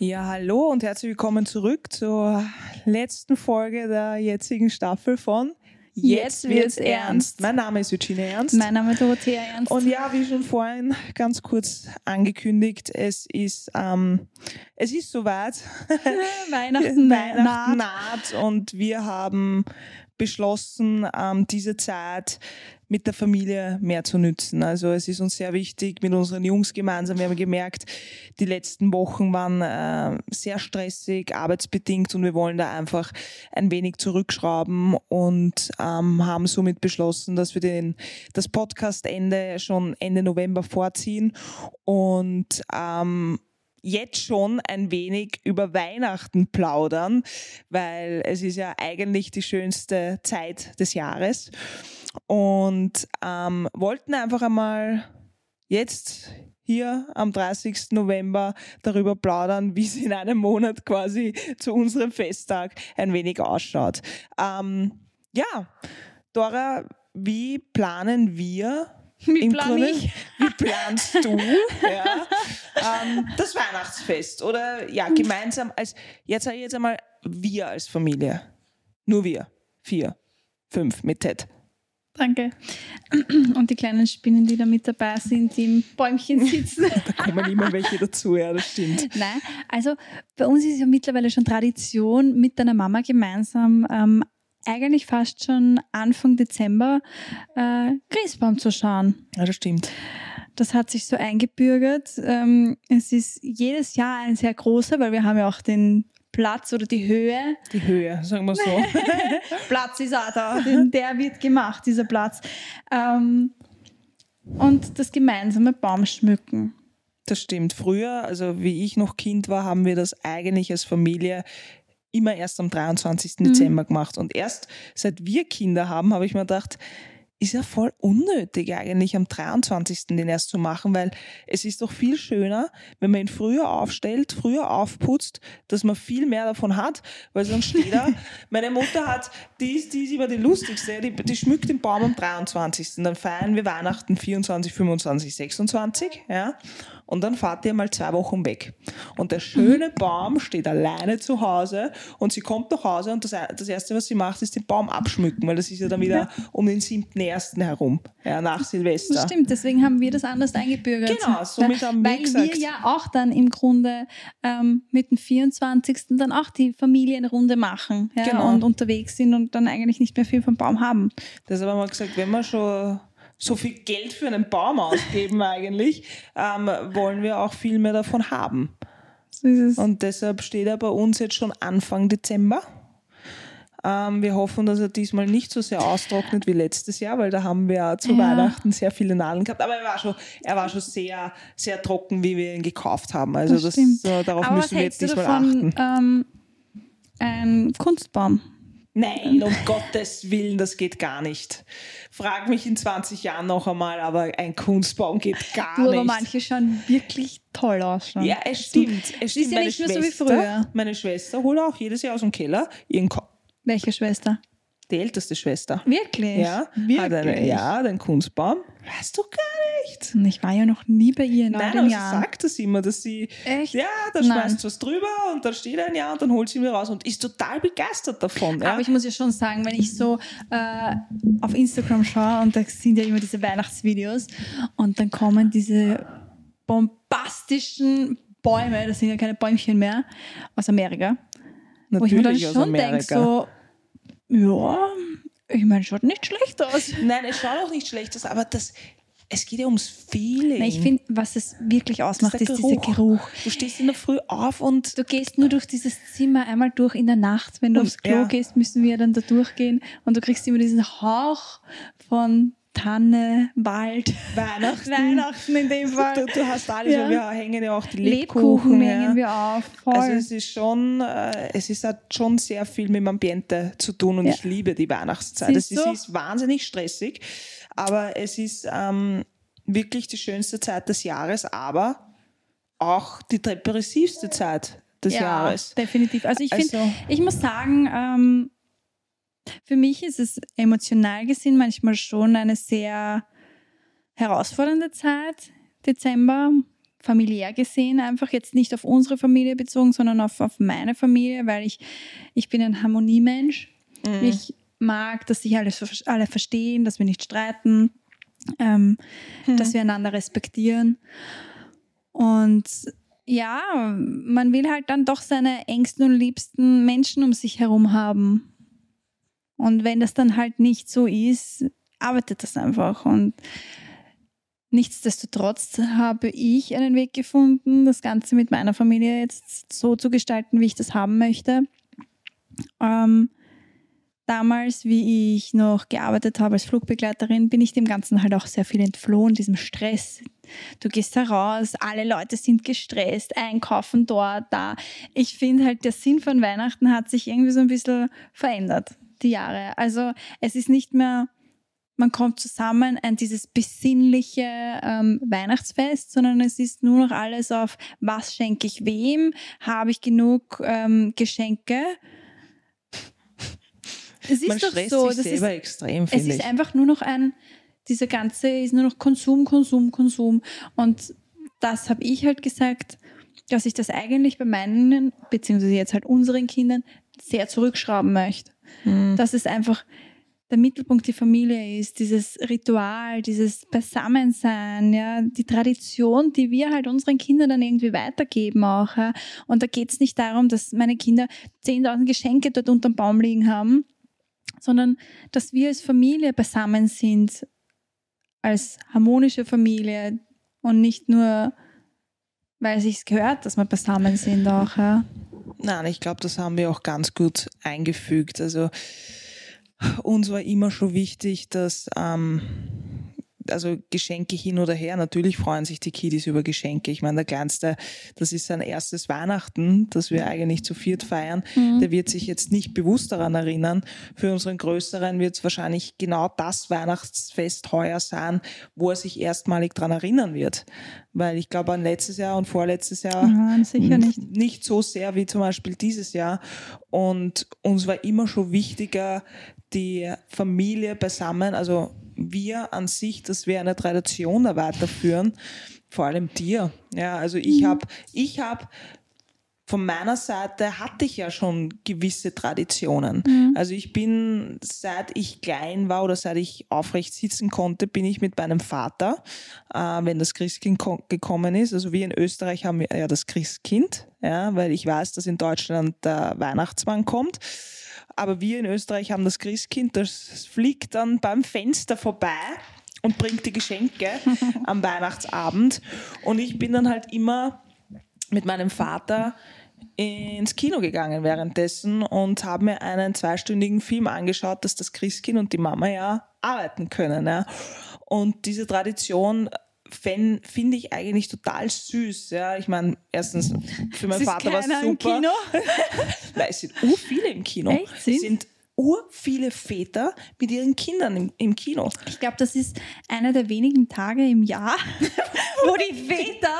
Ja, hallo und herzlich willkommen zurück zur letzten Folge der jetzigen Staffel von Jetzt wird's ernst. Mein Name ist Virginia Ernst. Mein Name ist Dorothea Ernst. Und ja, wie schon vorhin ganz kurz angekündigt, es ist, ähm, es ist soweit. Weihnachten, Weihnachten naht und wir haben beschlossen, ähm, diese Zeit mit der Familie mehr zu nützen. Also es ist uns sehr wichtig mit unseren Jungs gemeinsam. Wir haben gemerkt, die letzten Wochen waren äh, sehr stressig, arbeitsbedingt und wir wollen da einfach ein wenig zurückschrauben und ähm, haben somit beschlossen, dass wir den, das Podcastende schon Ende November vorziehen und ähm, jetzt schon ein wenig über Weihnachten plaudern, weil es ist ja eigentlich die schönste Zeit des Jahres und ähm, wollten einfach einmal jetzt hier am 30. November darüber plaudern, wie es in einem Monat quasi zu unserem Festtag ein wenig ausschaut. Ähm, ja, Dora, wie planen wir wie plan ich? Wie planst du ja, ähm, das Weihnachtsfest? Oder ja, gemeinsam als, jetzt sage ich jetzt einmal, wir als Familie. Nur wir. Vier, fünf mit Ted. Danke. Und die kleinen Spinnen, die da mit dabei sind, die im Bäumchen sitzen. da kommen immer welche dazu, ja, das stimmt. Nein, also bei uns ist es ja mittlerweile schon Tradition, mit deiner Mama gemeinsam ähm, eigentlich fast schon Anfang Dezember äh, Christbaum zu schauen. Ja, das stimmt. Das hat sich so eingebürgert. Ähm, es ist jedes Jahr ein sehr großer, weil wir haben ja auch den Platz oder die Höhe. Die Höhe, sagen wir so. Platz ist auch da, der wird gemacht, dieser Platz. Ähm, und das gemeinsame Baumschmücken. Das stimmt. Früher, also wie ich noch Kind war, haben wir das eigentlich als Familie immer erst am 23. Mhm. Dezember gemacht. Und erst seit wir Kinder haben, habe ich mir gedacht, ist ja voll unnötig eigentlich am 23. den erst zu machen, weil es ist doch viel schöner, wenn man ihn früher aufstellt, früher aufputzt, dass man viel mehr davon hat, weil sonst steht er, meine Mutter hat, die ist, die ist immer die lustigste, die, die schmückt den Baum am 23. Dann feiern wir Weihnachten 24, 25, 26, ja und dann fahrt ihr mal zwei Wochen weg. Und der schöne Baum steht alleine zu Hause und sie kommt nach Hause und das, das Erste, was sie macht, ist den Baum abschmücken, weil das ist ja dann wieder um den 7.1. herum, ja, nach Silvester. Das stimmt, deswegen haben wir das anders eingebürgert. Genau, somit haben wir Weil gesagt. wir ja auch dann im Grunde ähm, mit dem 24. dann auch die Familienrunde machen ja, genau. und unterwegs sind und dann eigentlich nicht mehr viel vom Baum haben. Deshalb haben wir gesagt, wenn wir schon so viel Geld für einen Baum ausgeben eigentlich, ähm, wollen wir auch viel mehr davon haben. Und deshalb steht er bei uns jetzt schon Anfang Dezember. Ähm, wir hoffen, dass er diesmal nicht so sehr austrocknet wie letztes Jahr, weil da haben wir zu ja. Weihnachten sehr viele Nadeln gehabt. Aber er war schon, er war schon sehr, sehr trocken, wie wir ihn gekauft haben. Also das, das äh, darauf Aber müssen wir jetzt diesmal davon, achten. Ähm, ein Kunstbaum. Nein, um Gottes Willen, das geht gar nicht. Frag mich in 20 Jahren noch einmal, aber ein Kunstbaum geht gar du, aber nicht. manche schauen wirklich toll aus. Schon. Ja, es stimmt. Es stimmt. Ist ja nicht mehr so wie früher. Meine Schwester holt auch jedes Jahr aus dem Keller ihren Ko Welche Schwester? Die älteste Schwester. Wirklich? Ja, Wirklich? Hat eine, ja, den Kunstbaum. Weißt du gar nicht. Und ich war ja noch nie bei ihr in Nein, aber den sie Jahren. sagt das immer, dass sie, Echt? ja, da schmeißt was drüber und dann steht ein Jahr und dann holt sie mir raus und ist total begeistert davon. Ja? Aber ich muss ja schon sagen, wenn ich so äh, auf Instagram schaue und da sind ja immer diese Weihnachtsvideos und dann kommen diese bombastischen Bäume, das sind ja keine Bäumchen mehr, aus Amerika. wo ich mir dann Natürlich schon denke, so, ja, ich meine, schaut nicht schlecht aus. Nein, es schaut auch nicht schlecht aus, aber das, es geht ja ums Feeling. Nein, ich finde, was es wirklich ausmacht, ist der dieser Geruch. Du stehst in der Früh auf und Du gehst nur durch dieses Zimmer einmal durch in der Nacht. Wenn du Und- aufs Klo ja. gehst, müssen wir dann da durchgehen und du kriegst immer diesen Hauch von Tanne, Wald, Weihnachten. Weihnachten in dem Du, Fall. du hast alles, Ja. wir hängen ja auch die Lebkuchen Lebkuchen. ja. hängen wir auf. Voll. Also es ist schon, äh, es ist hat schon sehr viel mit dem Ambiente zu tun und Ja. ich liebe die Weihnachtszeit. Es ist, du? ist wahnsinnig stressig, aber es ist ähm, wirklich die schönste Zeit des Jahres, aber auch die depressivste Zeit des ja, Jahres. definitiv. Also ich finde, Also- ich muss sagen, ähm, für mich ist es emotional gesehen manchmal schon eine sehr herausfordernde Zeit, Dezember, familiär gesehen, einfach jetzt nicht auf unsere Familie bezogen, sondern auf, auf meine Familie, weil ich, ich bin ein Harmoniemensch. Mhm. Ich mag, dass sich alle, alle verstehen, dass wir nicht streiten, ähm, mhm. dass wir einander respektieren. Und ja, man will halt dann doch seine engsten und liebsten Menschen um sich herum haben. Und wenn das dann halt nicht so ist, arbeitet das einfach. Und nichtsdestotrotz habe ich einen Weg gefunden, das Ganze mit meiner Familie jetzt so zu gestalten, wie ich das haben möchte. Ähm, damals, wie ich noch gearbeitet habe als Flugbegleiterin, bin ich dem Ganzen halt auch sehr viel entflohen, diesem Stress. Du gehst heraus, alle Leute sind gestresst, einkaufen dort, da. Ich finde halt, der Sinn von Weihnachten hat sich irgendwie so ein bisschen verändert, die Jahre. Also es ist nicht mehr, man kommt zusammen an dieses besinnliche ähm, Weihnachtsfest, sondern es ist nur noch alles auf, was schenke ich wem, habe ich genug ähm, Geschenke es ist Man doch so, sich das selber ist, extrem, es ist ich. einfach nur noch ein, dieser ganze ist nur noch Konsum, Konsum, Konsum. Und das habe ich halt gesagt, dass ich das eigentlich bei meinen, beziehungsweise jetzt halt unseren Kindern, sehr zurückschrauben möchte. Mhm. Dass es einfach der Mittelpunkt die Familie ist, dieses Ritual, dieses Beisammensein, ja, die Tradition, die wir halt unseren Kindern dann irgendwie weitergeben auch. Ja. Und da geht es nicht darum, dass meine Kinder 10.000 Geschenke dort unterm Baum liegen haben, sondern dass wir als Familie beisammen sind, als harmonische Familie und nicht nur, weil es sich gehört, dass wir beisammen sind auch. Ja. Nein, ich glaube, das haben wir auch ganz gut eingefügt. Also uns war immer schon wichtig, dass ähm, also Geschenke hin oder her, natürlich freuen sich die Kiddies über Geschenke. Ich meine, der Kleinste, das ist sein erstes Weihnachten, das wir eigentlich zu viert feiern. Mhm. Der wird sich jetzt nicht bewusst daran erinnern. Für unseren Größeren wird es wahrscheinlich genau das Weihnachtsfest heuer sein, wo er sich erstmalig daran erinnern wird. Weil ich glaube, an letztes Jahr und vorletztes Jahr Ja, sicher nicht. nicht so sehr wie zum Beispiel dieses Jahr. Und uns war immer schon wichtiger, die Familie beisammen, also wir an sich, dass wir eine Tradition da weiterführen, vor allem dir. Ja, also ich habe, ich habe von meiner Seite hatte ich ja schon gewisse Traditionen. Also ich bin, seit ich klein war oder seit ich aufrecht sitzen konnte, bin ich mit meinem Vater, äh, wenn das Christkind ko- gekommen ist. Also wir in Österreich haben wir ja das Christkind, ja, weil ich weiß, dass in Deutschland der Weihnachtsmann kommt. Aber wir in Österreich haben das Christkind, das fliegt dann beim Fenster vorbei und bringt die Geschenke am Weihnachtsabend. Und ich bin dann halt immer mit meinem Vater ins Kino gegangen währenddessen und habe mir einen zweistündigen Film angeschaut, dass das Christkind und die Mama ja arbeiten können. Ja. Und diese Tradition fen- finde ich eigentlich total süß. Ja. Ich meine, erstens, für meinen Vater war es super. im Kino. Weil es sind ur viele im Kino. Echt? Es Sind? sind ur viele Väter mit ihren Kindern im, im Kino. Ich glaube, das ist einer der wenigen Tage im Jahr, wo die Väter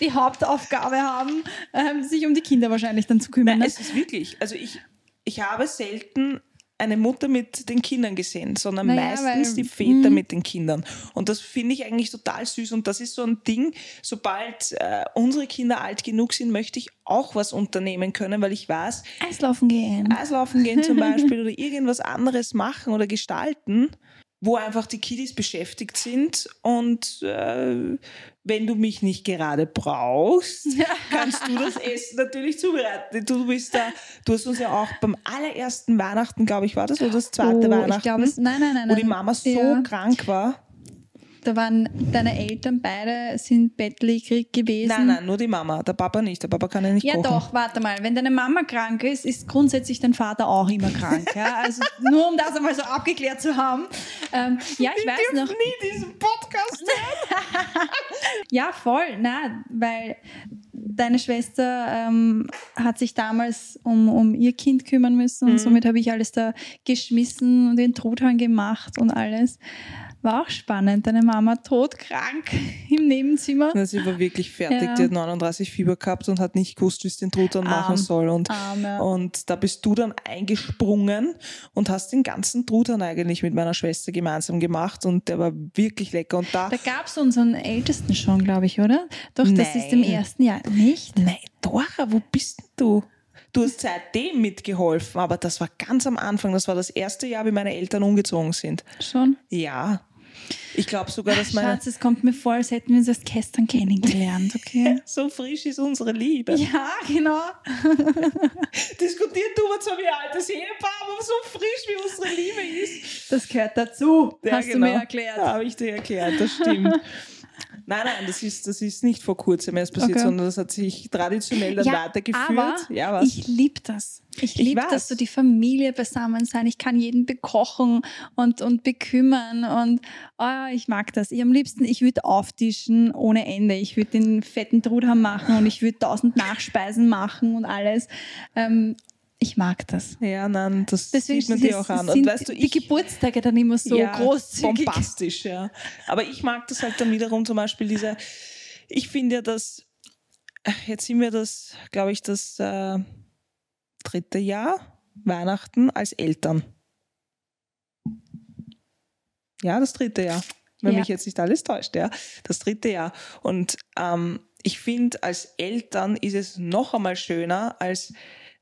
die Hauptaufgabe haben, ähm, sich um die Kinder wahrscheinlich dann zu kümmern. Nein, ne? es ist wirklich, also ich, ich habe selten eine Mutter mit den Kindern gesehen, sondern Naja, meistens weil- die Väter Mhm. mit den Kindern. Und das finde ich eigentlich total süß. Und das ist so ein Ding, sobald äh, unsere Kinder alt genug sind, möchte ich auch was unternehmen können, weil ich weiß, Eislaufen gehen. Eislaufen gehen zum Beispiel oder irgendwas anderes machen oder gestalten, wo einfach die Kiddies beschäftigt sind und äh, wenn du mich nicht gerade brauchst, kannst du das Essen natürlich zubereiten. Du bist da, du hast uns ja auch beim allerersten Weihnachten, glaube ich, war das oder das zweite oh, Weihnachten, ich glaube, es, nein, nein, nein. wo die. Mama so Ja. krank war. Da waren deine Eltern beide sind bettlägerig gewesen. Nein, nein, nur die Mama, der Papa nicht. Der Papa kann ja nicht Ja kochen. doch, warte mal. Wenn deine Mama krank ist, ist grundsätzlich dein Vater auch immer krank. Ja? Also nur um das einmal so abgeklärt zu haben. Ähm, ja, ich weiß noch. nie diesen Podcast Ja, voll. Na, weil deine Schwester ähm, hat sich damals um, um ihr Kind kümmern müssen und Mhm. somit habe ich alles da geschmissen und den Truthahn gemacht und alles. War auch spannend. Deine Mama todkrank im Nebenzimmer. Na, sie war wirklich fertig. Ja. Die hat 39 Fieber gehabt und hat nicht gewusst, wie es den Truthahn machen soll. Und, Arm, ja. und da bist du dann eingesprungen und hast den ganzen Truthahn eigentlich mit meiner Schwester gemeinsam gemacht und der war wirklich lecker. Und da, Da gab es unseren Ältesten schon, glaube ich, oder? Doch, das ist im Nein. ersten Jahr. Nicht? nein, Dora, wo bist denn du? Du hast seitdem mitgeholfen, aber das war ganz am Anfang. Das war das erste Jahr, wie meine Eltern umgezogen sind. Schon? Ja. Ich glaube sogar, dass meine. Schatz, es kommt mir vor, als hätten wir uns erst gestern kennengelernt, okay? So frisch ist unsere Liebe. ja, genau. Diskutiert du mal so wie altes Ehepaar, aber so frisch wie unsere Liebe ist. Das gehört dazu, Ja, hast genau. du mir erklärt. Habe ich dir erklärt, das stimmt. Nein, nein, das ist, das ist nicht vor kurzem erst passiert, Okay. sondern das hat sich traditionell dann weitergeführt. Aber ja, was? ich liebe das. Ich liebe weiß. das, so die Familie beisammen sein. Ich kann jeden bekochen und, und bekümmern und oh, ich mag das. Ich am liebsten, ich würde auftischen ohne Ende. Ich würde den fetten Trudham machen und ich würde tausend Nachspeisen machen und alles. Ähm, ich mag das. ja, nein, das Deswegen sieht man dir auch an. Und weißt du, die ich, Geburtstage dann immer so ja, großzügig. bombastisch, ja. Aber ich mag das halt dann wiederum zum Beispiel diese, ich finde ja, dass, jetzt sind wir das, glaube ich, das äh, dritte Jahr Weihnachten als Eltern. Ja, das dritte Jahr. Wenn Ja. mich jetzt nicht alles täuscht, ja. Das dritte Jahr. Und ähm, ich finde, als Eltern ist es noch einmal schöner als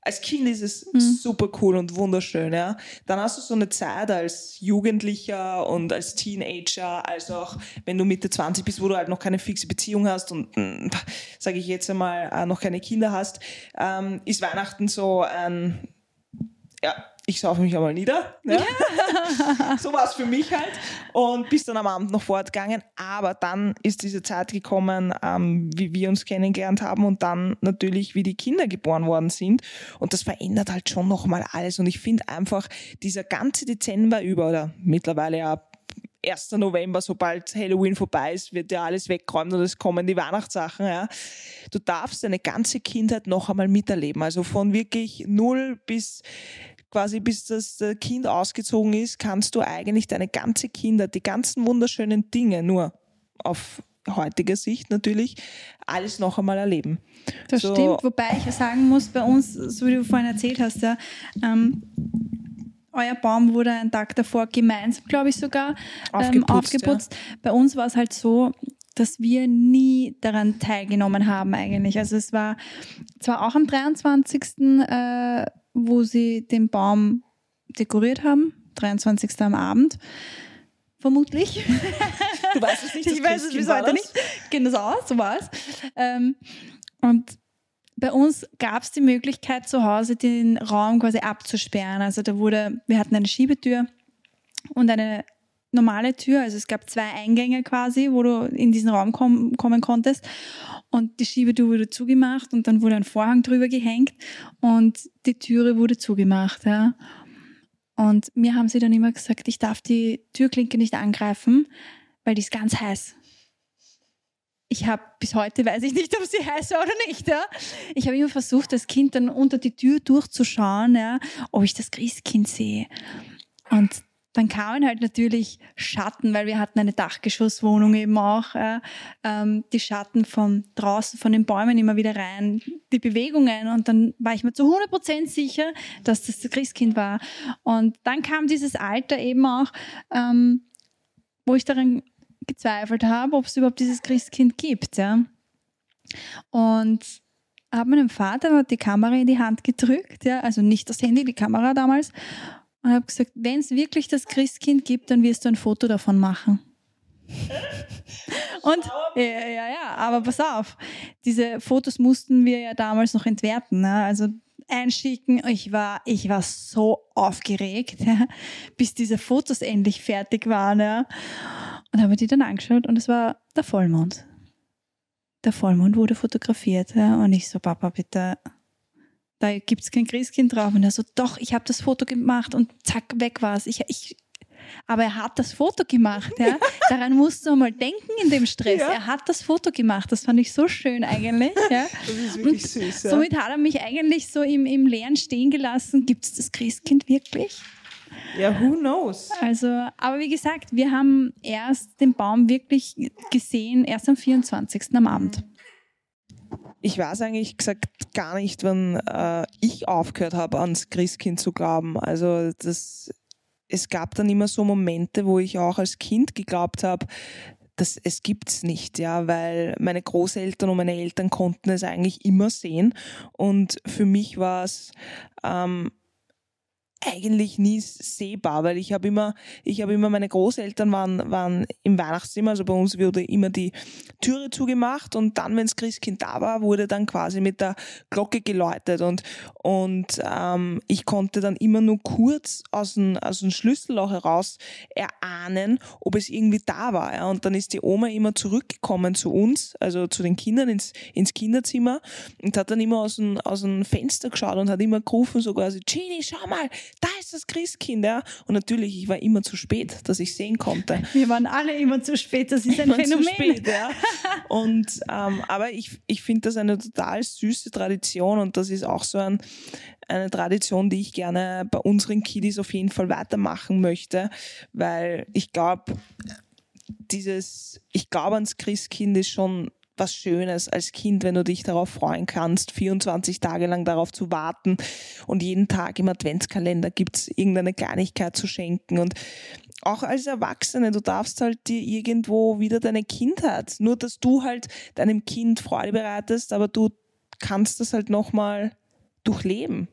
als Kind ist es Mhm. super cool und wunderschön, ja. Dann hast du so eine Zeit als Jugendlicher und als Teenager, als auch wenn du Mitte 20 bist, wo du halt noch keine fixe Beziehung hast und, sage ich jetzt einmal, äh, noch keine Kinder hast, ähm, ist Weihnachten so ein, ja, ich saufe mich einmal nieder. Ja? so war es für mich halt. Und bis dann am Abend noch fortgegangen. Aber dann ist diese Zeit gekommen, ähm, wie wir uns kennengelernt haben und dann natürlich, wie die Kinder geboren worden sind. Und das verändert halt schon nochmal alles. Und ich finde einfach, dieser ganze Dezember über oder mittlerweile ja 1. November, sobald Halloween vorbei ist, wird ja alles weggeräumt und es kommen die Weihnachtssachen. Ja. Du darfst deine ganze Kindheit noch einmal miterleben. Also von wirklich null bis quasi bis das äh, Kind ausgezogen ist, kannst du eigentlich deine ganze Kindheit, die ganzen wunderschönen Dinge, nur auf heutiger Sicht natürlich, alles noch einmal erleben. Das So- stimmt, wobei ich ja sagen muss, bei uns, so wie du vorhin erzählt hast, ja, ähm, euer Baum wurde einen Tag davor gemeinsam, glaube ich sogar, ähm, Aufgeputzt, aufgeputzt. Bei uns war es halt so, dass wir nie daran teilgenommen haben eigentlich. Also es war zwar auch am 23., äh, wo sie den Baum dekoriert haben, 23. am Abend, vermutlich. Du weißt es nicht, Ich weiß es bis heute das? nicht. Genau, so war es. Ähm, und bei uns gab es die Möglichkeit, zu Hause den Raum quasi abzusperren. Also da wurde, wir hatten eine Schiebetür und eine normale Tür. Also es gab zwei Eingänge quasi, wo du in diesen Raum kom kommen konntest. Und die Schiebetür wurde zugemacht und dann wurde ein Vorhang drüber gehängt und die Türe wurde zugemacht. Ja. Und mir haben sie dann immer gesagt, ich darf die Türklinke nicht angreifen, weil die ist ganz heiß. Ich habe bis heute weiß ich nicht, ob sie heiß war oder nicht. Ja? Ich habe immer versucht, als Kind dann unter die Tür durchzuschauen, ja, ob ich das Christkind sehe. Und dann kamen halt natürlich Schatten, weil wir hatten eine Dachgeschosswohnung eben auch. Ja, ähm, die Schatten von draußen, von den Bäumen immer wieder rein, die Bewegungen. Und dann war ich mir zu 100% sicher, dass das das Christkind war. Und dann kam dieses Alter eben auch, ähm, wo ich daran gezweifelt habe, ob es überhaupt dieses Christkind gibt. Ja. Und habe meinem Vater die Kamera in die Hand gedrückt, ja, also nicht das Handy, die Kamera damals, und habe gesagt, wenn es wirklich das Christkind gibt, dann wirst du ein Foto davon machen. Und ja, ja, ja, aber pass auf, diese Fotos mussten wir ja damals noch entwerten, ne? also einschicken. Ich war, ich war so aufgeregt, ja, bis diese Fotos endlich fertig waren. Ja. Und habe die dann angeschaut und es war der Vollmond. Der Vollmond wurde fotografiert. Ja, und ich so, Papa, bitte, da gibt es kein Christkind drauf. Und er so, doch, ich habe das Foto gemacht und zack, weg war es. Ich, ich, aber er hat das Foto gemacht. Ja. Daran musst du mal denken in dem Stress. Ja. Er hat das Foto gemacht. Das fand ich so schön eigentlich. Ja. Das ist wirklich süß. Ja. Somit hat er mich eigentlich so im, im Leeren stehen gelassen. Gibt es das Christkind wirklich? Ja, who knows? Also, aber wie gesagt, wir haben erst den Baum wirklich gesehen, erst am 24. am Abend. Ich weiß eigentlich gesagt gar nicht, wann äh, ich aufgehört habe, ans Christkind zu glauben. Also das, es gab dann immer so Momente, wo ich auch als Kind geglaubt habe, das, es gibt's nicht, ja, weil meine Großeltern und meine Eltern konnten es eigentlich immer sehen und für mich war es ähm, eigentlich nie sehbar, weil ich habe immer, ich habe immer, meine Großeltern waren, waren im Weihnachtszimmer, also bei uns wurde immer die Türe zugemacht und dann, wenn das Christkind da war, wurde dann quasi mit der Glocke geläutet und, und ähm, ich konnte dann immer nur kurz aus dem, aus dem Schlüsselloch heraus erahnen, ob es irgendwie da war. Ja. Und dann ist die Oma immer zurückgekommen zu uns, also zu den Kindern ins, ins Kinderzimmer und hat dann immer aus dem, aus dem Fenster geschaut und hat immer gerufen, so quasi, Genie, schau mal, da ist das Christkind, ja. Und natürlich, ich war immer zu spät, dass ich sehen konnte. Wir waren alle immer zu spät, das ist ein Immer Phänomen. Zu spät, ja. Und, ähm, aber ich, ich finde das eine total süße Tradition und das ist auch so ein, eine Tradition, die ich gerne bei unseren Kiddies auf jeden Fall weitermachen möchte, weil ich glaube, dieses, ich glaube ans Christkind ist schon was Schönes als Kind, wenn du dich darauf freuen kannst, 24 Tage lang darauf zu warten und jeden Tag im Adventskalender gibt's irgendeine Kleinigkeit zu schenken und auch als Erwachsene, du darfst halt dir irgendwo wieder deine Kindheit, nur dass du halt deinem Kind Freude bereitest, aber du kannst das halt nochmal durchleben.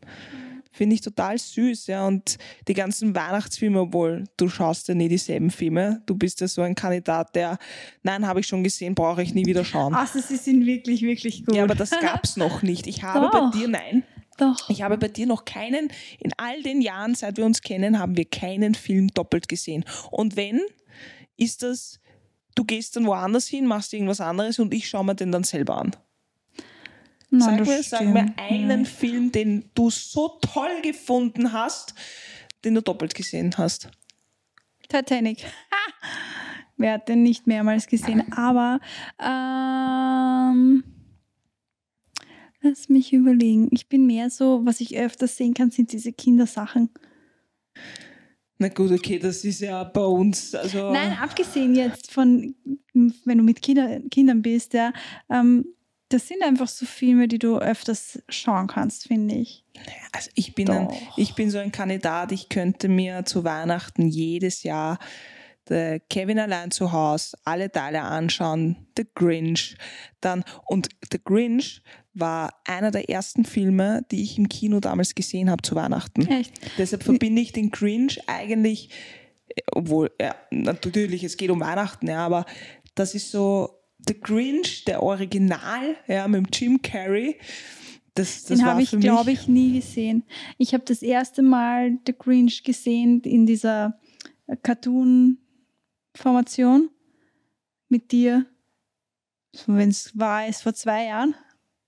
Finde ich total süß, ja. Und die ganzen Weihnachtsfilme, obwohl du schaust ja nie dieselben Filme. Du bist ja so ein Kandidat, der, nein, habe ich schon gesehen, brauche ich nie wieder schauen. Also sie sind wirklich, wirklich gut. Ja, aber das gab's noch nicht. Ich habe Doch. bei dir, nein, Doch. ich habe bei dir noch keinen, in all den Jahren, seit wir uns kennen, haben wir keinen Film doppelt gesehen. Und wenn, ist das, du gehst dann woanders hin, machst irgendwas anderes und ich schaue mir den dann selber an. Nein, Sag mir, sag mir einen Film, den du so toll gefunden hast, den du doppelt gesehen hast. Titanic. Wer hat den nicht mehrmals gesehen? Aber ähm, lass mich überlegen. Ich bin mehr so, was ich öfters sehen kann, sind diese Kindersachen. Na gut, okay, das ist ja bei uns, also Nein, abgesehen jetzt von, wenn du mit Kinder, Kindern bist, ja, ähm, das sind einfach so Filme, die du öfters schauen kannst, finde ich. Also ich bin, ein, ich bin so ein Kandidat, ich könnte mir zu Weihnachten jedes Jahr The Kevin allein zu Hause alle Teile anschauen, The Grinch, dann und The Grinch war einer der ersten Filme, die ich im Kino damals gesehen habe zu Weihnachten. Echt? Deshalb verbinde ich den Grinch eigentlich, obwohl, ja, natürlich, es geht um Weihnachten, ja, aber das ist so The Grinch, der Original, ja, mit dem Jim Carrey. Das, das Den habe ich, glaube ich, nie gesehen. Ich habe das erste Mal The Grinch gesehen in dieser Cartoon-Formation mit dir. Wenn es war, es vor zwei Jahren.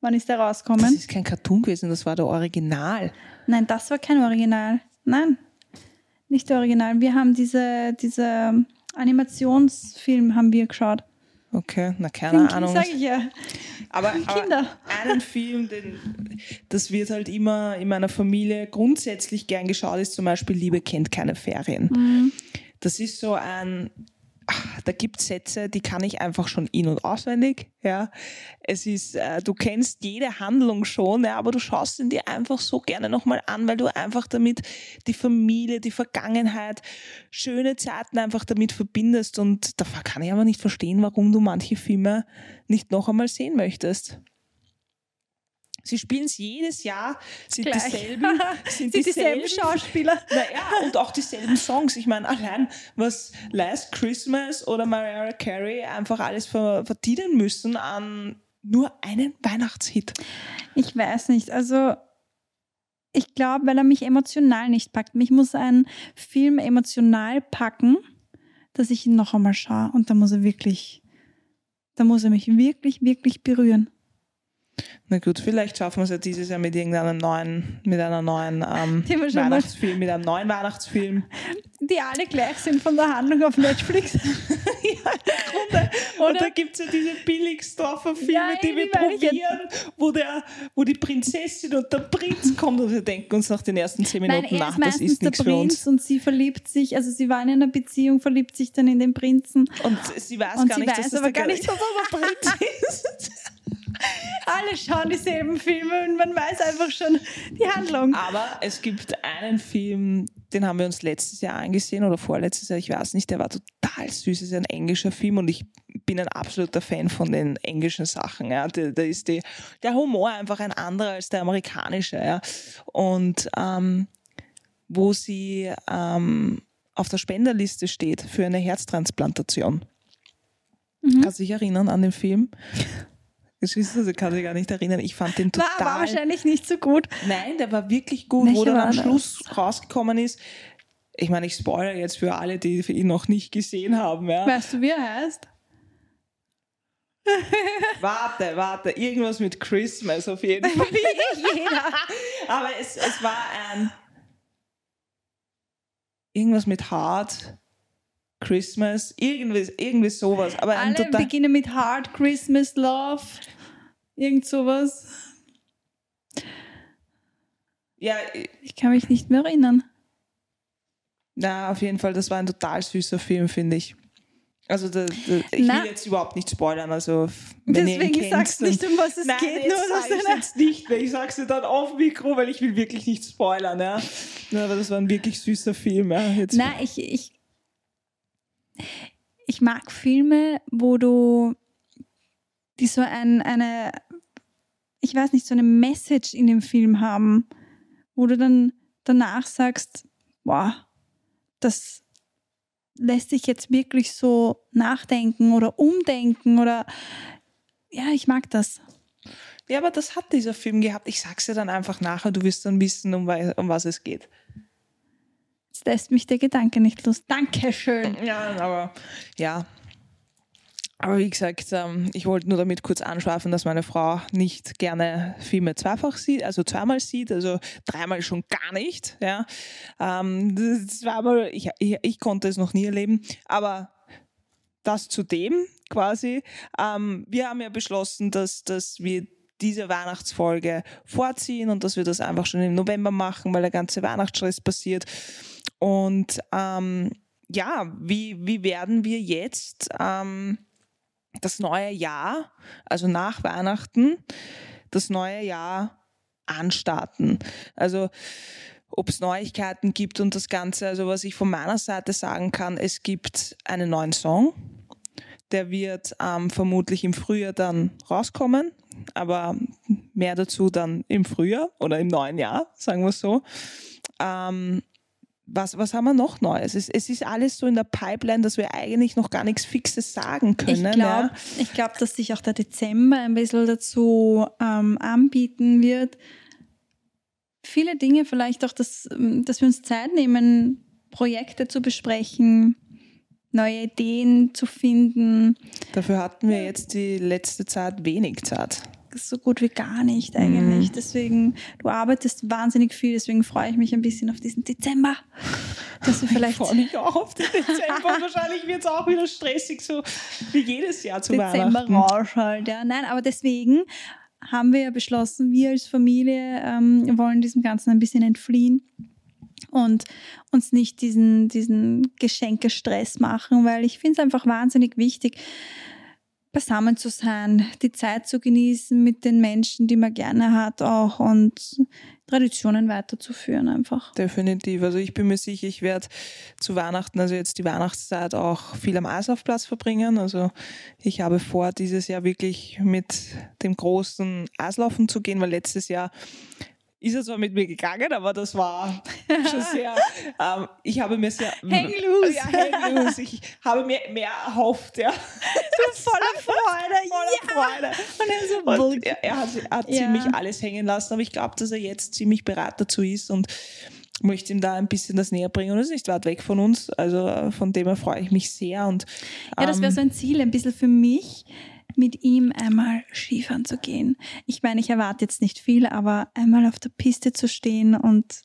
Wann ist der Das rausgekommen? ist kein Cartoon gewesen, das war der Original. Nein, das war kein Original. Nein, nicht der Original. Wir haben diese, diese Animationsfilm haben wir geschaut. Okay, na keine Ahnung. Sag ich ja. Aber, aber Kinder. einen Film, den, das wird halt immer in meiner Familie grundsätzlich gern geschaut, ist zum Beispiel Liebe kennt keine Ferien. Mhm. Das ist so ein, da gibt es Sätze, die kann ich einfach schon in- und auswendig. Ja. Es ist, äh, du kennst jede Handlung schon, ja, aber du schaust ihn dir einfach so gerne nochmal an, weil du einfach damit die Familie, die Vergangenheit, schöne Zeiten einfach damit verbindest. Und da kann ich aber nicht verstehen, warum du manche Filme nicht noch einmal sehen möchtest. Sie spielen es jedes Jahr, sind Gleich. dieselben, sind, Sind dieselben Schauspieler. naja, und auch dieselben Songs. Ich meine, allein was Last Christmas oder Mariah Carey einfach alles ver verdienen müssen an nur einen Weihnachtshit. Ich weiß nicht. Also ich glaube, weil er mich emotional nicht packt. Mich muss ein Film emotional packen, dass ich ihn noch einmal schaue. Und da muss er wirklich, da muss er mich wirklich, wirklich berühren. Na gut, vielleicht schaffen wir es ja dieses Jahr mit irgendeinem neuen, mit einer neuen ähm, Weihnachtsfilm, mit einem neuen Weihnachtsfilm. Die alle gleich sind von der Handlung auf Netflix. Und da gibt es ja diese Billigsdorfer Filme, Nein, die wir probieren, wo, der, wo die Prinzessin und der Prinz kommt und wir denken uns nach den ersten zehn Nein, Minuten er nach, ist das ist der nichts für Prinz uns. und sie verliebt sich, also sie waren in einer Beziehung, verliebt sich dann in den Prinzen. Und sie weiß Und gar sie nicht, weiß dass das aber der gar nicht, dass der Prinz ist. Alle schauen dieselben Filme und man weiß einfach schon die Handlung. Aber es gibt einen Film, den haben wir uns letztes Jahr angesehen oder vorletztes Jahr, ich weiß nicht, der war total süß. Es ist ein englischer Film und ich bin ein absoluter Fan von den englischen Sachen. Ja. Da, da ist die, der Humor einfach ein anderer als der amerikanische. Ja. Und ähm, wo sie ähm, auf der Spenderliste steht für eine Herztransplantation. Kannst du dich erinnern an den Film? Geschwister, sie kann sich gar nicht erinnern. Ich fand den total. War, war wahrscheinlich nicht so gut. Nein, der war wirklich gut, Welcher wo dann am das? Schluss rausgekommen ist. Ich meine, ich spoilere jetzt für alle, die ihn noch nicht gesehen haben. Ja. Weißt du, wie er heißt? Warte, warte, irgendwas mit Christmas auf jeden Fall. Wie jeder. Aber es, es war ein. Irgendwas mit Hard, Christmas, irgendwie, irgendwie sowas. Aber Alle beginnen mit Hard Christmas Love. Irgend sowas. Ja, Ich kann mich nicht mehr erinnern. na, auf jeden Fall, das war ein total süßer Film, finde ich. Also, da, da, ich Na. will jetzt überhaupt nicht spoilern. Also, wenn ihr Deswegen kennt, sagst nicht, um was es Nein, geht. Nur sag dass ich einer- jetzt nicht mehr. Ich sag's dir dann auf Mikro, weil ich will wirklich nicht spoilern. Ja. Ja, aber das war ein wirklich süßer Film. Ja. Jetzt, Nein, ich, ich, ich mag Filme, wo du die so ein, eine, ich weiß nicht, so eine Message in dem Film haben, wo du dann danach sagst, wow, das lässt sich jetzt wirklich so nachdenken oder umdenken oder ja, ich mag das. ja, aber das hat dieser Film gehabt. Ich sag's dir dann einfach nachher, du wirst dann wissen, um, um was es geht. Jetzt lässt mich der Gedanke nicht los. Dankeschön. Ja, aber ja. Aber wie gesagt, ähm, ich wollte nur damit kurz anschwafen, dass meine Frau nicht gerne Filme zweifach sieht, also zweimal sieht, also dreimal schon gar nicht. Ja. Ähm, zweimal, ich, ich, ich konnte es noch nie erleben, aber das zu dem quasi. Ähm, wir haben ja beschlossen, dass, dass wir diese Weihnachtsfolge vorziehen und dass wir das einfach schon im November machen, weil der ganze Weihnachtsstress passiert. Und ähm, ja, wie, wie werden wir jetzt ähm, das neue Jahr, also nach Weihnachten, das neue Jahr anstarten? Also ob es Neuigkeiten gibt und das Ganze. Also was ich von meiner Seite sagen kann, es gibt einen neuen Song. Der wird ähm, vermutlich im Frühjahr dann rauskommen, aber mehr dazu dann im Frühjahr oder im neuen Jahr, sagen wir so. Ähm, was, was haben wir noch Neues? Es, es ist alles so in der Pipeline, dass wir eigentlich noch gar nichts Fixes sagen können. Ich glaube, ja. glaub, dass sich auch der Dezember ein bisschen dazu ähm, anbieten wird. Viele Dinge vielleicht auch, dass, ähm, dass wir uns Zeit nehmen, Projekte zu besprechen, neue Ideen zu finden. Dafür hatten wir jetzt die letzte Zeit wenig Zeit. So gut wie gar nicht eigentlich. Deswegen, du arbeitest wahnsinnig viel, deswegen freue ich mich ein bisschen auf diesen Dezember. Dass wir Ich vielleicht freue mich auch auf den Dezember. Wahrscheinlich wird es auch wieder stressig, so wie jedes Jahr zu Dezember Weihnachten. Rausch halt, ja. Nein, aber deswegen haben wir ja beschlossen, wir als Familie ähm, wollen diesem Ganzen ein bisschen entfliehen und uns nicht diesen, diesen Geschenkestress machen, weil ich finde es einfach wahnsinnig wichtig, beisammen zu sein, die Zeit zu genießen mit den Menschen, die man gerne hat auch und Traditionen weiterzuführen einfach. Definitiv. Also ich bin mir sicher, ich werde zu Weihnachten, also jetzt die Weihnachtszeit, auch viel am Eislaufplatz verbringen. Also ich habe vor, dieses Jahr wirklich mit dem großen Eislaufen zu gehen, weil letztes Jahr ist er zwar mit mir gegangen, aber das war schon sehr, ähm, ich habe mir sehr... Hang loose. Ja, hang loose. Ich habe mir mehr erhofft, ja. Voller Freude, Voller Freude. Und er so Und er, er hat, er hat Ja. ziemlich alles hängen lassen, aber ich glaube, dass er jetzt ziemlich bereit dazu ist und möchte ihm da ein bisschen das näher bringen. Und es ist nicht weit weg von uns, also äh, von dem her freue ich mich sehr. Und, Ja, das wäre ähm, so ein Ziel, ein bisschen für mich, mit ihm einmal Skifahren zu gehen. Ich meine, ich erwarte jetzt nicht viel, aber einmal auf der Piste zu stehen und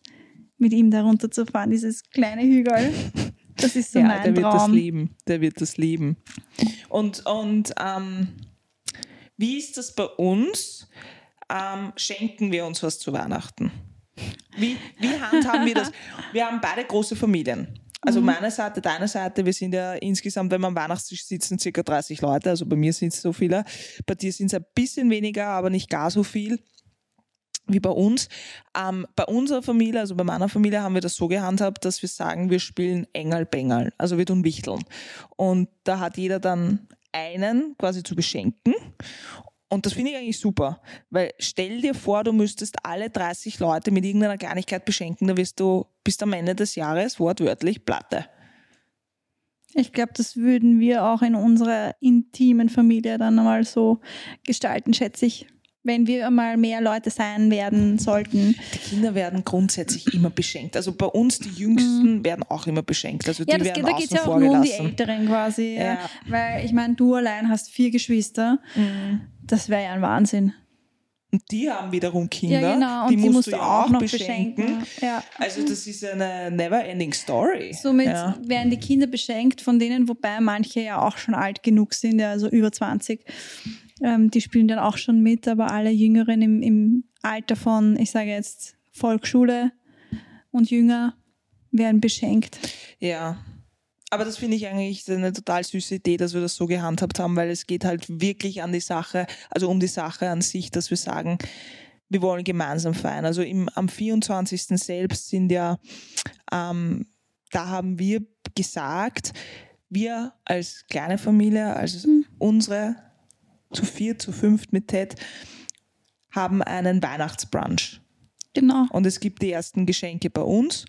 mit ihm darunter zu fahren, dieses kleine Hügel. Das ist so ja, mein der Traum. wird das lieben. Der wird das lieben. Und, und ähm, wie ist das bei uns? Ähm, schenken wir uns was zu Weihnachten? Wie, wie handhaben wir das? Wir haben beide große Familien. Also meine Seite, deine Seite, wir sind ja insgesamt, wenn wir am Weihnachtstisch sitzen, circa 30 Leute. Also bei mir sind es so viele. Bei dir sind es ein bisschen weniger, aber nicht gar so viel wie bei uns. Ähm, bei unserer Familie, also bei meiner Familie, haben wir das so gehandhabt, dass wir sagen, wir spielen Engel-Bengel. Also wir tun Wichteln. Und da hat jeder dann einen quasi zu beschenken. Und das finde ich eigentlich super, weil stell dir vor, du müsstest alle 30 Leute mit irgendeiner Kleinigkeit beschenken, da wirst du bis am Ende des Jahres wortwörtlich Platte. Ich glaube, das würden wir auch in unserer intimen Familie dann einmal so gestalten, schätze ich. Wenn wir einmal mehr Leute sein werden sollten. Die Kinder werden grundsätzlich immer beschenkt. Also bei uns, die Jüngsten, werden auch immer beschenkt. Also die Ja, das, werden da außen geht es ja auch nur um die. Älteren quasi. Ja. Ja. Weil ich meine, du allein hast vier Geschwister. Mhm. Das wäre ja ein Wahnsinn. Und die haben wiederum Kinder. ja, genau. Und die, die, musst, musst du du ja auch noch beschenken. beschenken. Ja. Also das ist eine never-ending Story. Somit ja. werden die Kinder beschenkt von denen, wobei manche ja auch schon alt genug sind, also über 20. Ähm, die spielen dann auch schon mit, aber alle Jüngeren im, im Alter von, ich sage jetzt, Volksschule und jünger werden beschenkt. Ja. Aber das finde ich eigentlich eine total süße Idee, dass wir das so gehandhabt haben, weil es geht halt wirklich an die Sache, also um die Sache an sich, dass wir sagen, wir wollen gemeinsam feiern. Also im, am 24. selbst sind ja, ähm, da haben wir gesagt, wir als kleine Familie, als unsere zu vier, zu fünft mit Ted, haben einen Weihnachtsbrunch. Genau. Und es gibt die ersten Geschenke bei uns.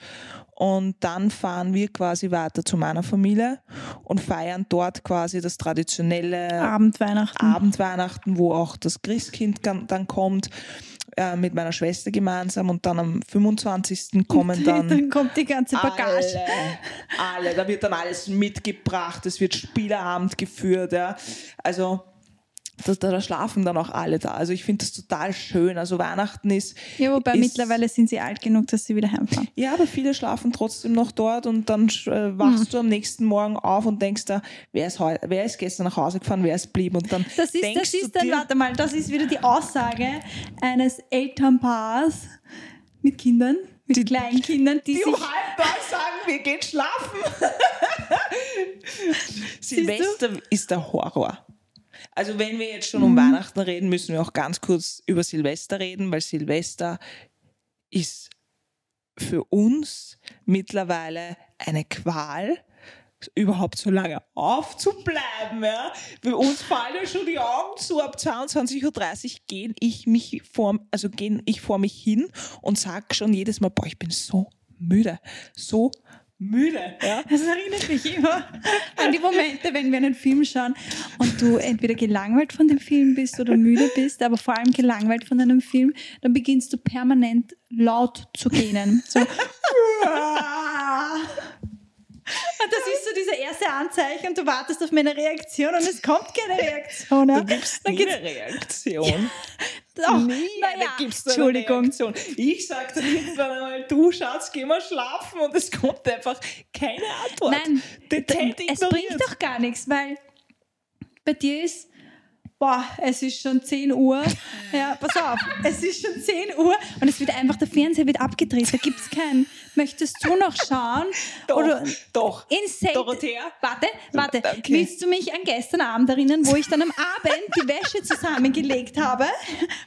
Und dann fahren wir quasi weiter zu meiner Familie und feiern dort quasi das traditionelle Abendweihnachten. Abendweihnachten, wo auch das Christkind dann kommt, äh, mit meiner Schwester gemeinsam. Und dann am 25. kommen dann dann kommt die ganze Bagage. alle, alle. Da wird dann alles mitgebracht, es wird Spieleabend geführt. Ja. Also da, da, schlafen dann auch alle da. Also ich finde das total schön. Also Weihnachten ist Ja, wobei ist, mittlerweile sind sie alt genug, dass sie wieder heimfahren. Ja, aber viele schlafen trotzdem noch dort und dann äh, wachst Hm. du am nächsten Morgen auf und denkst da, wer ist, heu wer ist gestern nach Hause gefahren, wer ist blieb und dann Das ist, denkst das ist dann, dir, warte mal, das ist wieder die Aussage eines Elternpaars mit Kindern, mit Kleinkindern, die, die um sich halb drei sagen, wir gehen schlafen. Silvester ist der Horror. Also wenn wir jetzt schon um Weihnachten reden, müssen wir auch ganz kurz über Silvester reden, weil Silvester ist für uns mittlerweile eine Qual, überhaupt so lange aufzubleiben. Ja? Bei uns fallen ja schon die Augen zu. Ab 22.30 Uhr gehe ich mich vor, also gehe ich vor mich hin und sage schon jedes Mal, boah, ich bin so müde, so müde. Ja? Das erinnert mich immer an die Momente, wenn wir einen Film schauen und du entweder gelangweilt von dem Film bist oder müde bist, aber vor allem gelangweilt von einem Film, dann beginnst du permanent laut zu gähnen. So. Und das ist so diese erste Anzeichen und du wartest auf meine Reaktion und es kommt keine Reaktion. Ja. Du gibst Dann nie eine Reaktion. Doch, Nie naja, eine gibst du eine Entschuldigung. Reaktion. Ich sag dann irgendwann einmal, du Schatz, geh mal schlafen und es kommt einfach keine Antwort. Nein, es bringt doch gar nichts, weil bei dir ist, boah, es ist schon 10 Uhr. Ja, pass auf, es ist schon 10 Uhr und es wird einfach, der Fernseher wird abgedreht, da gibt es keinen. Möchtest du noch schauen? Doch, Oder doch. in Sel- Dorothea? Warte, warte. Okay. Willst du mich an gestern Abend erinnern, wo ich dann am Abend die Wäsche zusammengelegt habe?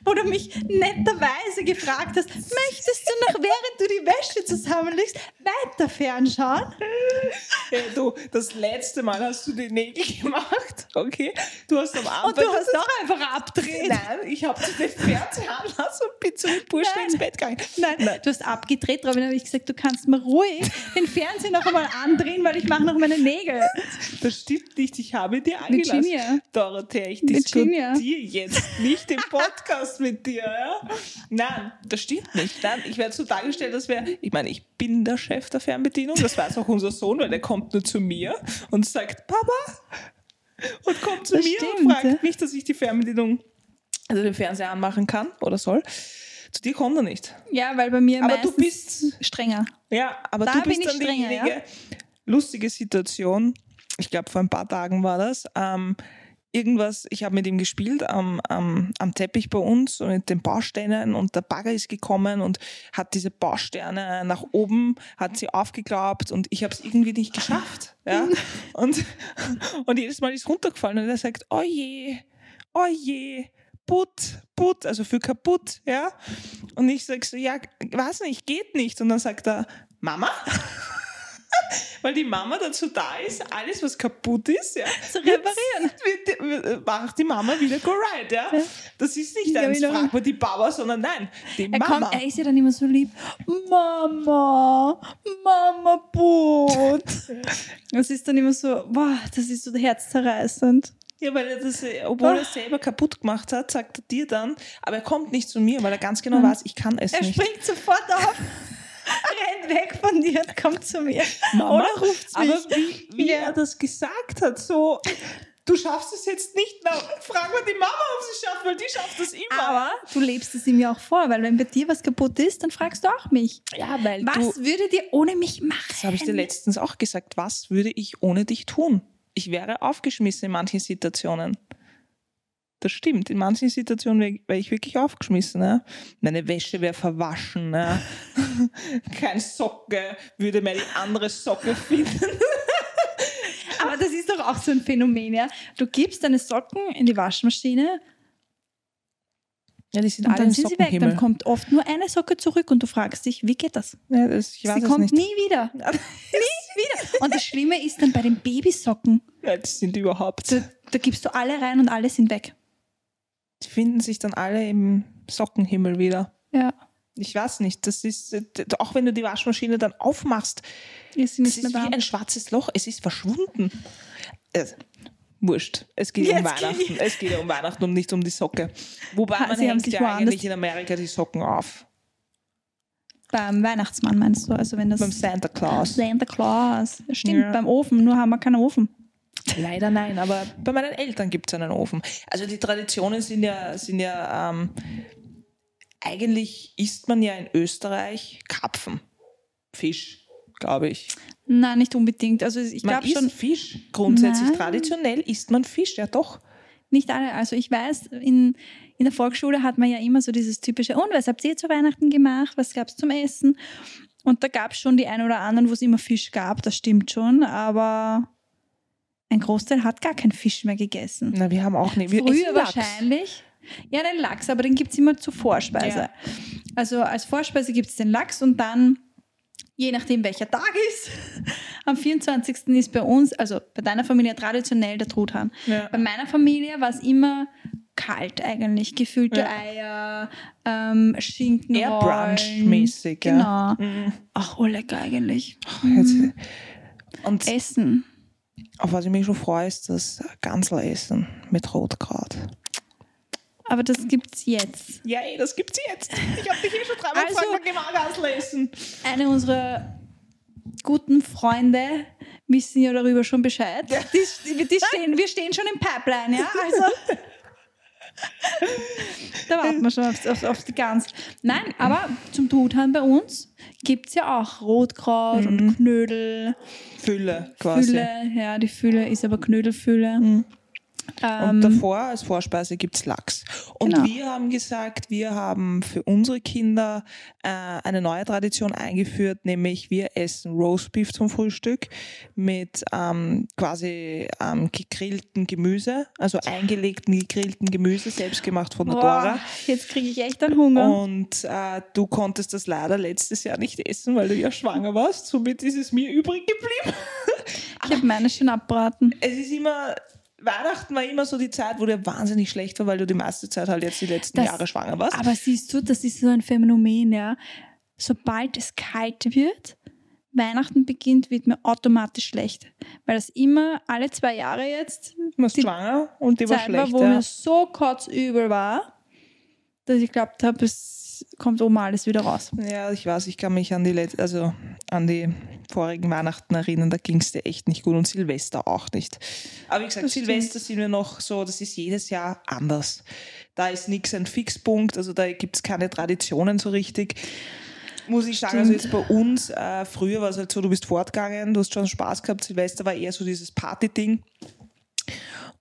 Wo du mich netterweise gefragt hast, möchtest du noch, während du die Wäsche zusammenlegst, weiter fernschauen? Hey, du, das letzte Mal hast du die Nägel gemacht, okay? Du hast am Abend... Hast doch einfach abgedreht. Nein, ich habe den Fernseher anlassen und bin zu den Burschen Nein. ins Bett gegangen. Nein, du hast abgedreht, Robin, habe ich gesagt, du kannst mal ruhig den Fernseher noch einmal andrehen, weil ich mache noch meine Nägel. Das stimmt nicht, ich habe dir eingelassen. Virginia. Dorothea, ich diskutiere jetzt nicht im Podcast mit dir. Ja? Nein, das stimmt nicht. Nein, ich werde so dargestellt, dass wir, ich meine, ich bin der Chef der Fernbedienung, das weiß auch unser Sohn, weil der kommt nur zu mir und sagt, Papa, und kommt zu Das mir und stimmt, fragt ja. mich, dass ich die Fernbedienung, also den Fernseher anmachen kann oder soll. Zu dir kommt er nicht. Ja, weil bei mir Aber du bist- strenger. Ja, aber Da du bist dann strenger, diejenige. Lustige Situation. Ich glaube, vor ein paar Tagen war das. Ähm, irgendwas, ich habe mit ihm gespielt am, am, am Teppich bei uns und mit den Bausteinen und der Bagger ist gekommen und hat diese Bausterne nach oben, hat sie aufgeklappt und ich habe es irgendwie nicht geschafft. Ja? Und, und jedes Mal ist runtergefallen und er sagt, oh je, oh je, Put, Put, also für kaputt, ja. Und ich sag so, ja, weiß nicht, geht nicht. Und dann sagt er, Mama? Weil die Mama dazu da ist, alles, was kaputt ist, ja, Zu reparieren. wird, wird, wird, macht die Mama wieder go right, ja. Das ist nicht ein. Frag mal die Baba, sondern nein, die Er, Mama. kommt, er ist ja dann immer so lieb. Mama, Mama Boot. Das ist dann immer so, boah, das ist so herzzerreißend. Ja, weil er das, äh, obwohl er es selber kaputt gemacht hat, sagt er dir dann, aber er kommt nicht zu mir, weil er ganz genau weiß, ich kann es Er nicht. springt sofort auf, rennt weg von dir und kommt zu mir. Mama, Oder ruft mich. Aber wie, wie Ja. er das gesagt hat, so, du schaffst es jetzt nicht, na, frag mal die Mama, ob sie es schafft, weil die schafft es immer. Aber du lebst es ihm ja auch vor, weil wenn bei dir was kaputt ist, dann fragst du auch mich. ja, weil Was du, würdet ihr ohne mich machen? das habe ich dir letztens auch gesagt, was würde ich ohne dich tun? Ich wäre aufgeschmissen in manchen Situationen. Das stimmt, in manchen Situationen wäre wär ich wirklich aufgeschmissen. Ne? Meine Wäsche wäre verwaschen. Ne? Kein Socke würde mehr die andere Socke finden. Aber das ist doch auch so ein Phänomen, ja. Du gibst deine Socken in die Waschmaschine Ja, die sind und alle dann sind sie weg. Dann kommt oft nur eine Socke zurück und du fragst dich, wie geht das? Ja, das, sie kommt nicht. nie wieder. nie wieder. Und das Schlimme ist dann bei den Babysocken. Ja, die sind überhaupt. Da, da gibst du alle rein und alle sind weg. Die finden sich dann alle im Sockenhimmel wieder. Ja. Ich weiß nicht, das ist, äh, auch wenn du die Waschmaschine dann aufmachst, Ist sie das nicht ist mehr wie da. ein schwarzes Loch, es ist verschwunden. Äh, wurscht, es geht um Jetzt geht- Weihnachten, es geht ja um Weihnachten und nicht um die Socke. Wobei Ha, man sie hängt sich ja eigentlich in Amerika die Socken auf. Beim Weihnachtsmann meinst du? Also wenn das Beim Santa Claus. Santa Claus. Stimmt, Ja. beim Ofen, nur haben wir keinen Ofen. Leider nein, aber bei meinen Eltern gibt es einen Ofen. Also die Traditionen sind ja, sind ja ähm, eigentlich isst man ja in Österreich Karpfen, Fisch, glaube ich. Nein, nicht unbedingt. Also ich glaube schon, Fisch. Grundsätzlich Nein. traditionell isst man Fisch, ja doch. nicht alle. Also ich weiß, in, in der Volksschule hat man ja immer so dieses typische, und was habt ihr zu Weihnachten gemacht? Was gab es zum Essen? Und da gab es schon die ein oder anderen, wo es immer Fisch gab, das stimmt schon, aber ein Großteil hat gar keinen Fisch mehr gegessen. Na, wir haben auch nicht. Wir Früher wahrscheinlich. Ja, den Lachs, aber den gibt es immer zur Vorspeise. Ja. Also als Vorspeise gibt es den Lachs und dann, je nachdem welcher Tag ist, am 24. ist bei uns, also bei deiner Familie traditionell der Truthahn. Ja. Bei meiner Familie war es immer kalt eigentlich. Gefüllte Ja. Eier, ähm, Schinken. Eher brunchmäßig, Genau. ja. Mhm. Ach, oh lecker eigentlich. Jetzt, und Essen. Auf was ich mich schon freue, ist das Ganzlessen mit Rotkraut. Aber das gibt's jetzt. Ja, ey, das gibt's jetzt. Ich habe dich eh schon dreimal Also- gefragt, wann gehen wir Ganzlessen? Eine unserer guten Freunde wissen ja darüber schon Bescheid. Die, die stehen, wir stehen schon im Pipeline, ja? Also. da warten wir schon auf, auf, auf die Gans. Nein, aber zum Truthahn bei uns gibt es ja auch Rotkraut und Knödel, Fülle quasi. Fülle. Ja, die Fülle ist aber Knödelfülle. Und Ähm, davor als Vorspeise gibt's Lachs. Und Genau. wir haben gesagt, wir haben für unsere Kinder äh, eine neue Tradition eingeführt, nämlich wir essen Roastbeef zum Frühstück mit ähm, quasi ähm, gegrillten Gemüse, also eingelegten gegrillten Gemüse, selbstgemacht von der Dora. boah, jetzt kriege ich echt einen Hunger. Und äh, du konntest das leider letztes Jahr nicht essen, weil du ja schwanger warst. Somit ist es mir übrig geblieben. Ich habe meine schon abbraten. Es ist immer, Weihnachten war immer so die Zeit, wo dir wahnsinnig schlecht war, weil du die meiste Zeit halt jetzt die letzten Das- Jahre schwanger warst. Aber siehst du, das ist so ein Phänomen, ja. Sobald es kalt wird, Weihnachten beginnt, wird mir automatisch schlecht. Weil das immer alle zwei Jahre jetzt Du warst schwanger und die war Zeit war, schlecht. wo ja. mir so kotzübel war, dass ich glaubt habe, es kommt oben alles wieder raus. ja, ich weiß, ich kann mich an die, Let also an die vorigen Weihnachten erinnern, da ging es dir echt nicht gut und Silvester auch nicht. Aber wie gesagt, Das stimmt. Silvester sind wir noch so, das ist jedes Jahr anders. Da ist nichts ein Fixpunkt, also da gibt es keine Traditionen so richtig. Muss ich sagen, also jetzt bei uns, äh, früher war es halt so, du bist fortgegangen, du hast schon Spaß gehabt, Silvester war eher so dieses Party-Ding.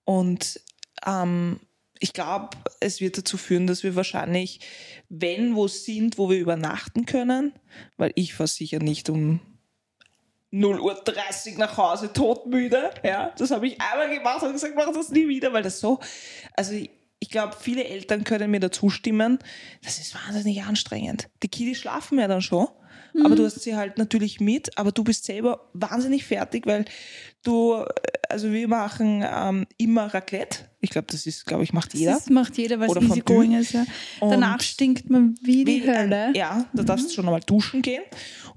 Und ähm, ich glaube, es wird dazu führen, dass wir wahrscheinlich, wenn wo sind, wo wir übernachten können, weil ich fahre sicher nicht um 0.30 Uhr nach Hause todmüde. Ja, das habe ich einmal gemacht und gesagt, mach das nie wieder, weil das so, also ich, ich glaube, viele Eltern können mir da zustimmen, das ist wahnsinnig anstrengend. Die Kiddies schlafen ja dann schon, aber du hast sie halt natürlich mit, aber du bist selber wahnsinnig fertig, weil du, also wir machen ähm, immer Raclette. Ich glaube, das ist, glaube ich, macht jeder. Das macht jeder, weil Oder es easy Fondue. going ist. Ja. Danach stinkt man wie die Wie Hölle. Ja, da darfst du schon einmal duschen gehen.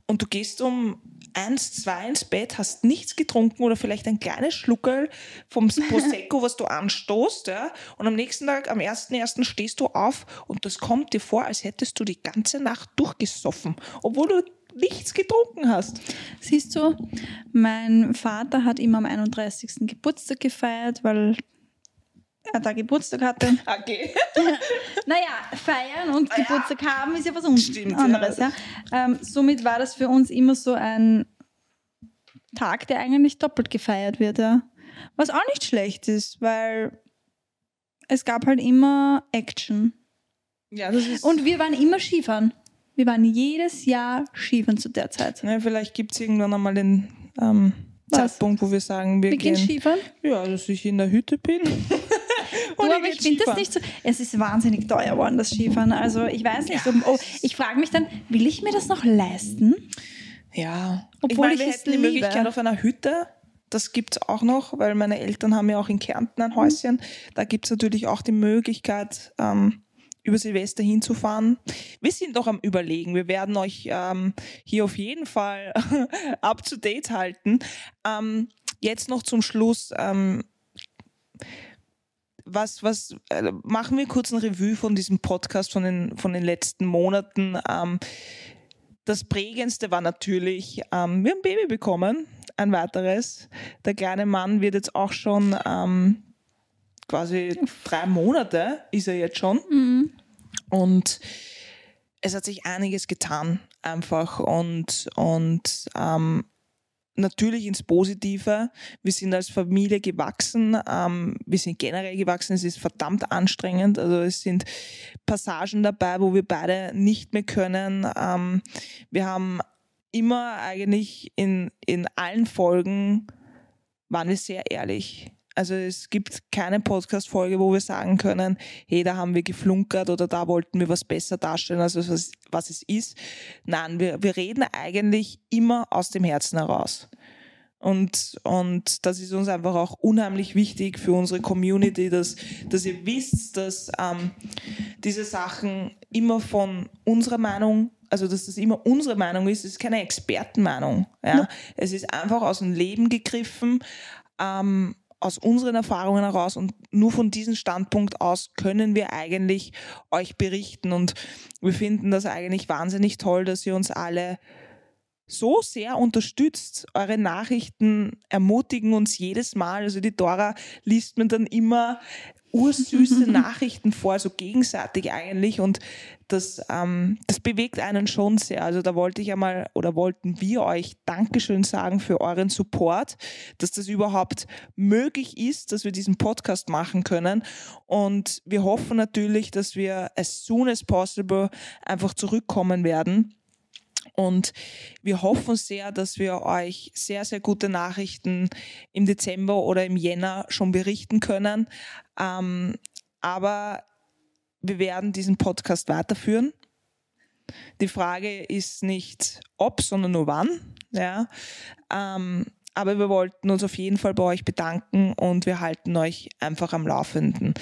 Und du gehst um eins, zwei ins Bett, hast nichts getrunken oder vielleicht ein kleines Schluckerl vom Prosecco, was du anstoßt. Ja? Und am nächsten Tag, am 1.1. stehst du auf und das kommt dir vor, als hättest du die ganze Nacht durchgesoffen, obwohl du nichts getrunken hast. Siehst du, mein Vater hat immer am 31. Geburtstag gefeiert, weil er da Geburtstag hatte. Okay. Naja, feiern und Geburtstag haben ist ja was Stimmt, ja. anderes. Ja. Ähm, somit war das für uns immer so ein Tag, der eigentlich doppelt gefeiert wird. Ja. Was auch nicht schlecht ist, weil es gab halt immer Action. Ja, das ist. Und wir waren immer Skifahren. Wir waren jedes Jahr Skifahren zu der Zeit. ja, vielleicht gibt es irgendwann einmal den ähm? Zeitpunkt, wo wir sagen, wir Wir gehen gehen. Skifahren. Ja, dass ich in der Hütte bin. Du, aber ich finde das nicht so. Es ist wahnsinnig teuer geworden, das Skifahren. Also ich weiß nicht, ob, oh, ich frage mich dann, will ich mir das noch leisten? Ja, Obwohl ich meine, ich hätten die. Möglichkeit auf einer Hütte. Das gibt es auch noch, weil meine Eltern haben ja auch in Kärnten ein Häuschen. Da gibt es natürlich auch die Möglichkeit, ähm, über Silvester hinzufahren. Wir sind noch am Überlegen. Wir werden euch ähm, hier auf jeden Fall up to date halten. Ähm, jetzt noch zum Schluss. Ähm, was, was äh, machen wir kurz ein Revue von diesem Podcast von den, von den letzten Monaten. Ähm, das prägendste war natürlich, ähm, wir haben ein Baby bekommen, ein weiteres. Der kleine Mann wird jetzt auch schon ähm, quasi drei Monate, ist er jetzt schon. Und es hat sich einiges getan, einfach. Und, und ähm, natürlich ins Positive. Wir sind als Familie gewachsen. Ähm, wir sind generell gewachsen. Es ist verdammt anstrengend. Also es sind Passagen dabei, wo wir beide nicht mehr können. Ähm, wir haben immer eigentlich in, in allen Folgen waren wir sehr ehrlich. Also es gibt keine Podcast-Folge, wo wir sagen können, hey, da haben wir geflunkert oder da wollten wir was besser darstellen, als was, was es ist. Nein, wir, wir reden eigentlich immer aus dem Herzen heraus. Und, und das ist uns einfach auch unheimlich wichtig für unsere Community, dass, dass ihr wisst, dass ähm, diese Sachen immer von unserer Meinung, also dass das immer unsere Meinung ist, es ist keine Expertenmeinung. Ja? Es ist einfach aus dem Leben gegriffen, ähm, aus unseren Erfahrungen heraus und nur von diesem Standpunkt aus können wir eigentlich euch berichten und wir finden das eigentlich wahnsinnig toll, dass ihr uns alle so sehr unterstützt. Eure Nachrichten ermutigen uns jedes Mal. Also die Dora liest mir dann immer ursüße Nachrichten vor, so gegenseitig eigentlich. Und das, ähm, das bewegt einen schon sehr. Also da wollte ich einmal oder wollten wir euch Dankeschön sagen für euren Support, dass das überhaupt möglich ist, dass wir diesen Podcast machen können. Und wir hoffen natürlich, dass wir as soon as possible einfach zurückkommen werden. Und wir hoffen sehr, dass wir euch sehr, sehr gute Nachrichten im Dezember oder im Jänner schon berichten können. Ähm, aber wir werden diesen Podcast weiterführen. Die Frage ist nicht ob, sondern nur wann. Ja. Ähm, aber wir wollten uns auf jeden Fall bei euch bedanken und wir halten euch einfach am Laufenden.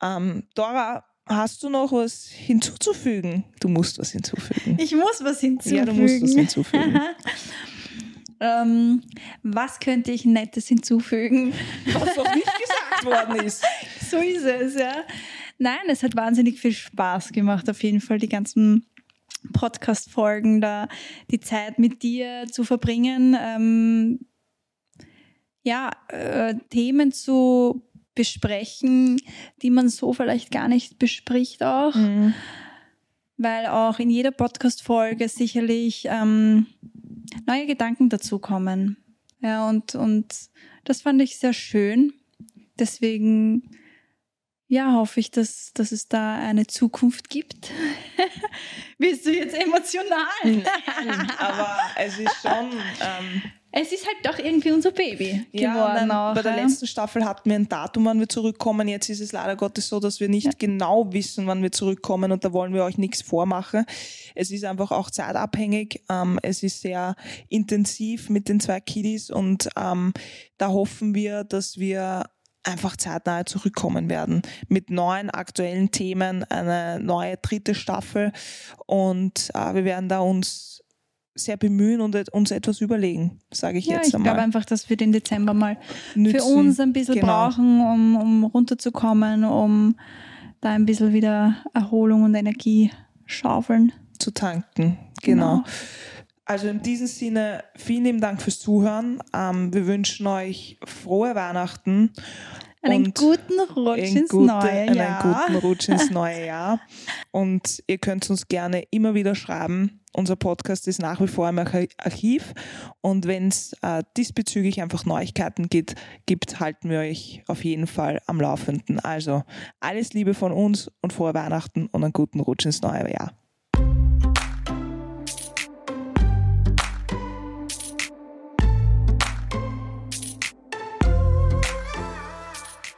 Ähm, Dora, hast du noch was hinzuzufügen? Du musst was hinzufügen. Ich muss was hinzufügen. Ja, du musst was hinzufügen. ähm, was könnte ich Nettes hinzufügen? Was noch nicht gesagt worden ist. so ist es, ja. Nein, es hat wahnsinnig viel Spaß gemacht, auf jeden Fall die ganzen Podcast-Folgen, da die Zeit mit dir zu verbringen, ähm, ja, äh, Themen zu besprechen, die man so vielleicht gar nicht bespricht auch. Mhm. Weil auch in jeder Podcast-Folge sicherlich ähm, neue Gedanken dazukommen. Ja, und, und das fand ich sehr schön. Deswegen ja, hoffe ich, dass, dass es da eine Zukunft gibt. Bist du jetzt emotional? Nein, aber es ist schon. Ähm, es ist halt doch irgendwie unser Baby geworden. Ja, auch, bei der letzten Staffel hatten wir ein Datum, wann wir zurückkommen. Jetzt ist es leider Gottes so, dass wir nicht ja. genau wissen, wann wir zurückkommen und da wollen wir euch nichts vormachen. Es ist einfach auch zeitabhängig. Ähm, es ist sehr intensiv mit den zwei Kiddies und ähm, da hoffen wir, dass wir einfach zeitnah zurückkommen werden mit neuen aktuellen Themen, eine neue dritte Staffel und äh, wir werden da uns sehr bemühen und uns etwas überlegen, sage ich ja, jetzt einmal. Ich glaube einfach, dass wir den Dezember mal Nützen. für uns ein bisschen genau. brauchen, um, um runterzukommen, um da ein bisschen wieder Erholung und Energie schaufeln. Zu tanken, genau. genau. Also in diesem Sinne, vielen lieben Dank fürs Zuhören. Ähm, wir wünschen euch frohe Weihnachten. Einen guten Rutsch ins gute, neue Jahr. Einen guten Rutsch ins neue Jahr. Und ihr könnt uns gerne immer wieder schreiben. Unser Podcast ist nach wie vor im Archiv. Und wenn es äh, diesbezüglich einfach Neuigkeiten gibt, gibt, halten wir euch auf jeden Fall am Laufenden. Also alles Liebe von uns und frohe Weihnachten und einen guten Rutsch ins neue Jahr.